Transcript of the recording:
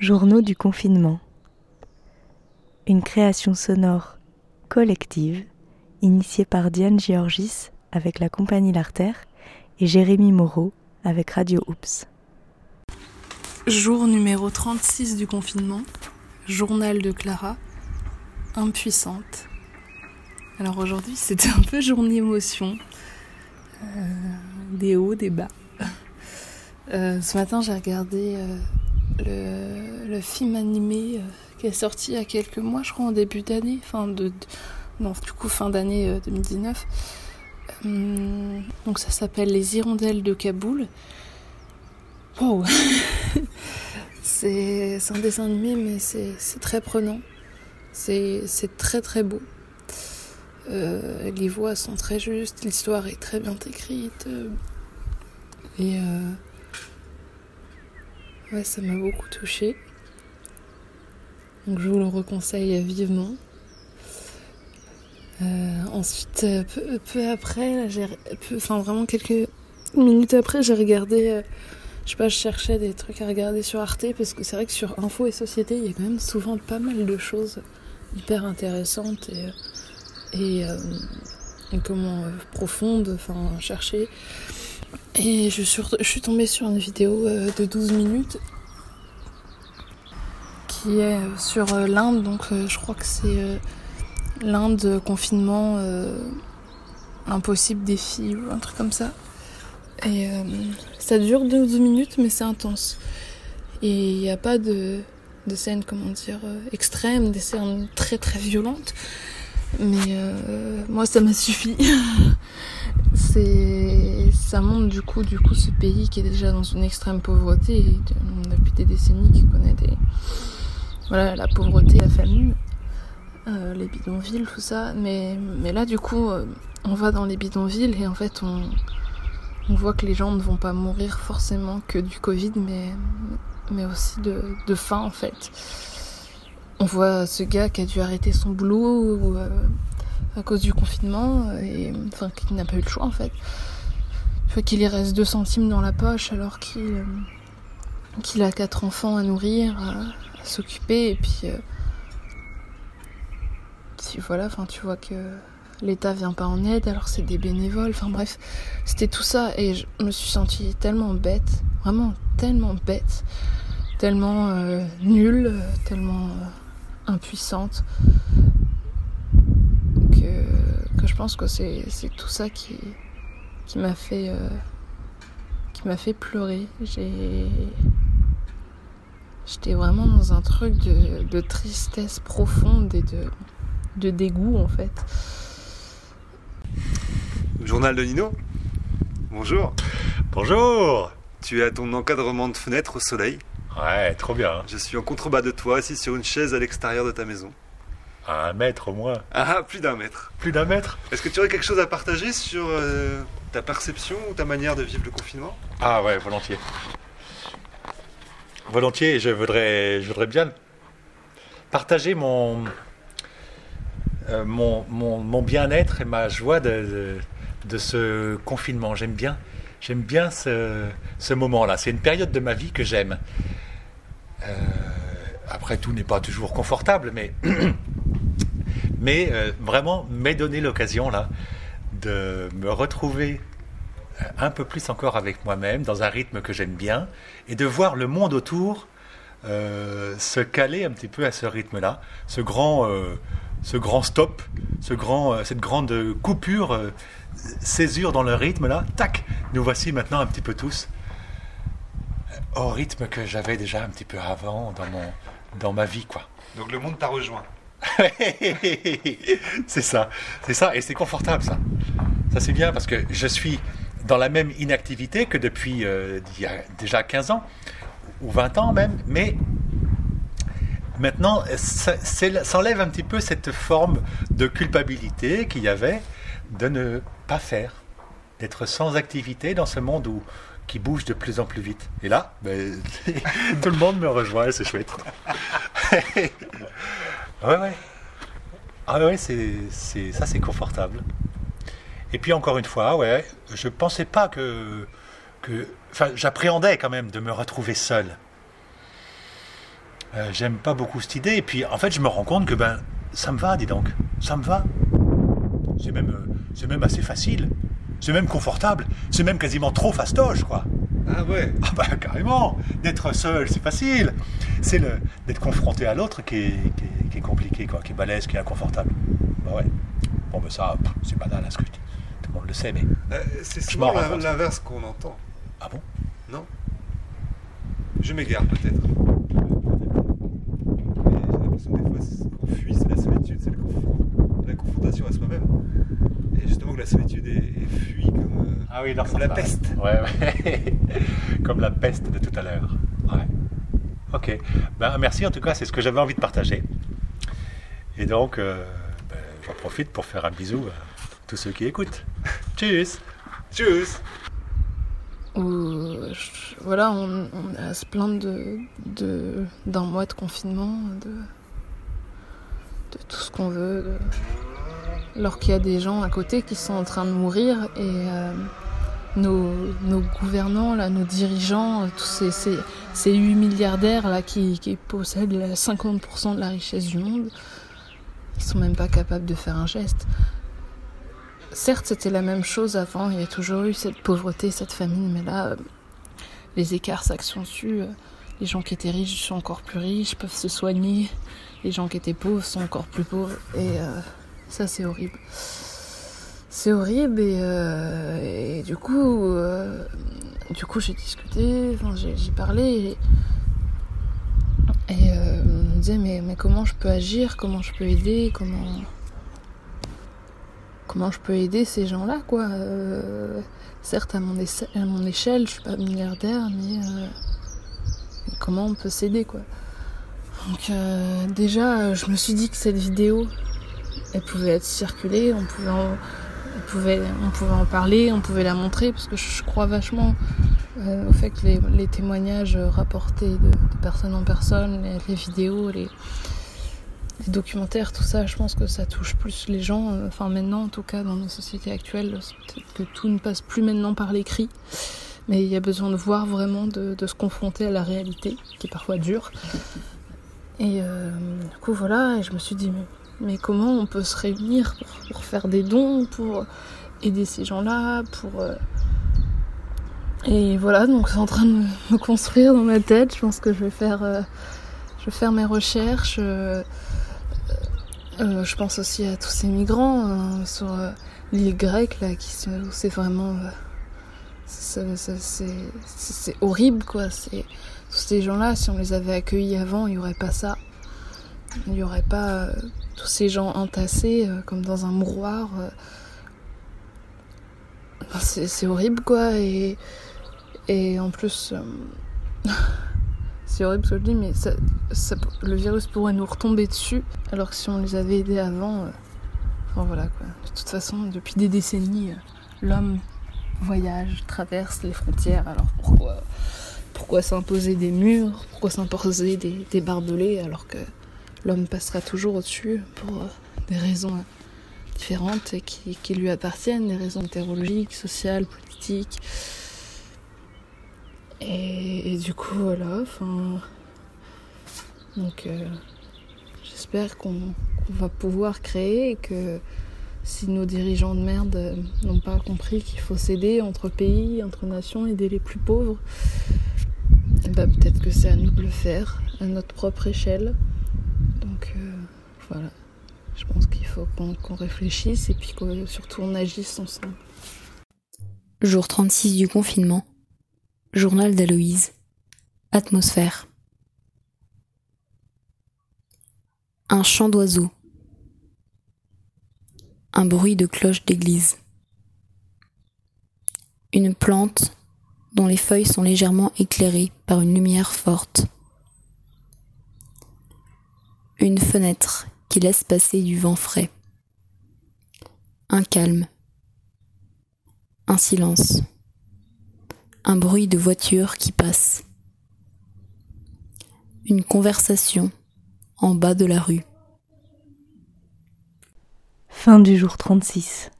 Journaux du confinement. Une création sonore collective initiée par Diane Georgis avec la compagnie L'Artère et Jérémy Moreau avec Radio Oops. Jour numéro 36 du confinement. Journal de Clara. Impuissante. Alors aujourd'hui, c'était un peu journée émotion. Euh, des hauts, des bas. Euh, ce matin, j'ai regardé euh, le, film animé qui est sorti il y a quelques mois, je crois, en début d'année. Fin de, non, du coup, fin d'année 2019. donc ça s'appelle Les Hirondelles de Kaboul. Wow C'est un dessin animé, mais c'est très prenant. C'est très très beau. Euh, les voix sont très justes, l'histoire est très bien écrite. Euh, et euh, ouais, ça m'a beaucoup touchée. Donc je vous le reconseille vivement. ensuite, peu, après, enfin vraiment quelques minutes après, j'ai regardé, je sais pas, je cherchais des trucs à regarder sur Arte parce que c'est vrai que sur Info et Société, il y a quand même souvent pas mal de choses hyper intéressantes et et, euh, comment euh, profonde, enfin chercher. Et je suis, tombée sur une vidéo euh, de 12 minutes qui est sur l'Inde, donc je crois que c'est l'Inde confinement impossible défi ou un truc comme ça. Et ça dure 12 minutes mais c'est intense. Et il n'y a pas de, de scènes, comment dire, extrêmes, des scènes très très violentes. Mais euh, moi, ça m'a suffi. c'est, ça montre du coup, du coup, ce pays qui est déjà dans une extrême pauvreté depuis des décennies, qui connaît des, voilà, la pauvreté, la famine, euh, les bidonvilles, tout ça. Mais, là, du coup, euh, on va dans les bidonvilles et en fait, on, voit que les gens ne vont pas mourir forcément que du Covid, mais, mais aussi de, de faim, en fait. On voit ce gars qui a dû arrêter son boulot euh, à cause du confinement, et enfin qui n'a pas eu le choix en fait. Faut qu'il y reste 2 centimes dans la poche alors qu'il euh, qu'il a quatre enfants à nourrir, à, s'occuper, et puis, euh, voilà, tu vois que l'État vient pas en aide, alors c'est des bénévoles, enfin bref, c'était tout ça, et je me suis sentie tellement bête, vraiment tellement bête, tellement nulle, tellement impuissante. Que, que je pense que c'est tout ça qui, qui m'a fait, euh, qui m'a fait pleurer. J'étais vraiment dans un truc de, de, tristesse profonde et de, de dégoût en fait. Journal de Nino Bonjour. Bonjour. Tu es à ton encadrement de fenêtre au soleil Ouais, trop bien. Je suis en contrebas de toi, assis sur une chaise à l'extérieur de ta maison. À un mètre au moins. Ah, plus d'un mètre. Plus d'un mètre Est-ce que tu aurais quelque chose à partager sur euh, ta perception ou ta manière de vivre le confinement? Ah ouais, volontiers. Volontiers, je voudrais, je voudrais bien partager mon, euh, mon, mon, bien-être et ma joie de, de ce confinement. J'aime bien, j'aime bien ce, ce moment-là. C'est une période de ma vie que j'aime. Euh, après, tout n'est pas toujours confortable, mais, mais euh, vraiment m'est donné l'occasion là de me retrouver euh, un peu plus encore avec moi-même, dans un rythme que j'aime bien, et de voir le monde autour se caler un petit peu à ce rythme-là, ce grand, ce grand stop, ce grand, cette grande coupure, césure dans le rythme-là. Tac, nous voici maintenant un petit peu tous au rythme que j'avais déjà un petit peu avant dans, mon, dans ma vie. quoi. Donc le monde t'a rejoint. c'est ça, c'est ça, et c'est confortable ça. Ça c'est bien parce que je suis dans la même inactivité que depuis euh, déjà 15 ans, ou 20 ans même, mais maintenant ça, ça enlève un petit peu cette forme de culpabilité qu'il y avait de ne pas faire, d'être sans activité dans ce monde qui bouge de plus en plus vite. Et là, ben, tout le monde me rejoint, c'est chouette. ouais, ouais. Ah ouais, c'est, ça c'est confortable. Et puis encore une fois, ouais, je pensais pas que, que enfin, j'appréhendais quand même de me retrouver seul. Euh, j'aime pas beaucoup cette idée. Et puis, en fait, je me rends compte que ben, ça me va, dis donc. Ça me va. C'est même, euh, c'est même assez facile. C'est même confortable. C'est même quasiment trop fastoche, quoi. Ah ouais Ah bah carrément. D'être seul, c'est facile. C'est le d'être confronté à l'autre qui est, qui, est, qui est compliqué, quoi, qui est balèze, qui est inconfortable. Bah ouais. Bon, ben ça, c'est banal hein, ce que je dis. Tout le monde le sait, mais. Euh, C'est souvent l'inverse qu'on entend, Ah bon? Non? Je m'égare peut-être. J'ai l'impression que des fois, qu'on fuit, c'est la solitude, c'est la confrontation à soi-même. Et justement que la solitude est, est fuie comme, euh, Ah oui, dans comme la peste. Ouais, ouais. Comme la peste de tout à l'heure. Ouais. Ok. Ben, merci en tout cas, c'est ce que j'avais envie de partager. Et donc, euh, ben, j'en profite pour faire un bisou à tous ceux qui écoutent. Tchuss Tchuss je- voilà, on, on est à se plaindre de, de- d'un mois de confinement, de, de tout ce qu'on veut, de- alors qu'il y a des gens à côté qui sont en train de mourir et euh, nos, gouvernants, là, nos dirigeants, tous ces, ces, ces 8 milliardaires là, qui, possèdent la 50% de la richesse du monde, ils sont même pas capables de faire un geste. Certes, c'était la même chose avant, il y a toujours eu cette pauvreté, cette famine, mais là, euh, les écarts s'accentuent. euh, Les gens qui étaient riches sont encore plus riches, peuvent se soigner. Les gens qui étaient pauvres sont encore plus pauvres. Et euh, ça, c'est horrible. C'est horrible et, euh, du coup, euh, du coup, j'ai discuté, j'ai parlé et, euh, on me disait mais, comment je peux agir, comment je peux aider, comment comment je peux aider ces gens-là, quoi. Euh, certes, à mon, échelle, je suis pas milliardaire, mais comment on peut s'aider, quoi. Donc, déjà, je me suis dit que cette vidéo, elle pouvait être circulée, on pouvait en, on pouvait, on pouvait en parler, on pouvait la montrer, parce que je, crois vachement euh, au fait que les, témoignages rapportés de, personne en personne, les, vidéos, les, documentaires, tout ça, je pense que ça touche plus les gens. euh, Enfin, maintenant, en tout cas, dans nos sociétés actuelles, peut-être que tout ne passe plus maintenant par l'écrit. Mais il y a besoin de voir vraiment, de, se confronter à la réalité, qui est parfois dure. Et euh, du coup, voilà, et je me suis dit, mais, mais comment on peut se réunir pour, faire des dons, pour aider ces gens-là, pour. euh, Et voilà, donc c'est en train de me, construire dans ma tête. Je pense que je vais faire, euh, je vais faire mes recherches. euh, je pense aussi à tous ces migrants hein, sur l'île grecque là, qui c'est vraiment, c'est horrible quoi. Tous ces gens-là, si on les avait accueillis avant, il y aurait pas ça. Il n'y aurait pas tous ces gens entassés euh, comme dans un mouroir. euh. C'est horrible quoi. Et, en plus, euh, c'est horrible ce que je dis, mais le virus pourrait nous retomber dessus, alors que si on les avait aidés avant, enfin voilà quoi. De toute façon, depuis des décennies, l'homme voyage, traverse les frontières, alors pourquoi, pourquoi s'imposer des murs, pourquoi s'imposer des, des barbelés, alors que l'homme passera toujours au-dessus pour euh, des raisons euh, différentes et qui, lui appartiennent, des raisons météorologiques, sociales, politiques. Et, du coup, voilà, enfin. Donc, euh, j'espère qu'on va pouvoir créer et que si nos dirigeants de merde n'ont pas compris qu'il faut s'aider entre pays, entre nations, aider les plus pauvres, ben, peut-être que c'est à nous de le faire, à notre propre échelle. Donc, euh, voilà. Je pense qu'il faut qu'on réfléchisse et puis que surtout on agisse ensemble. Jour 36 du confinement. Journal d'Aloïse. Atmosphère. Un chant d'oiseau. Un bruit de cloche d'église. Une plante dont les feuilles sont légèrement éclairées par une lumière forte. Une fenêtre qui laisse passer du vent frais. Un calme. Un silence. Un bruit de voiture qui passe. Une conversation en bas de la rue. Fin du jour 36.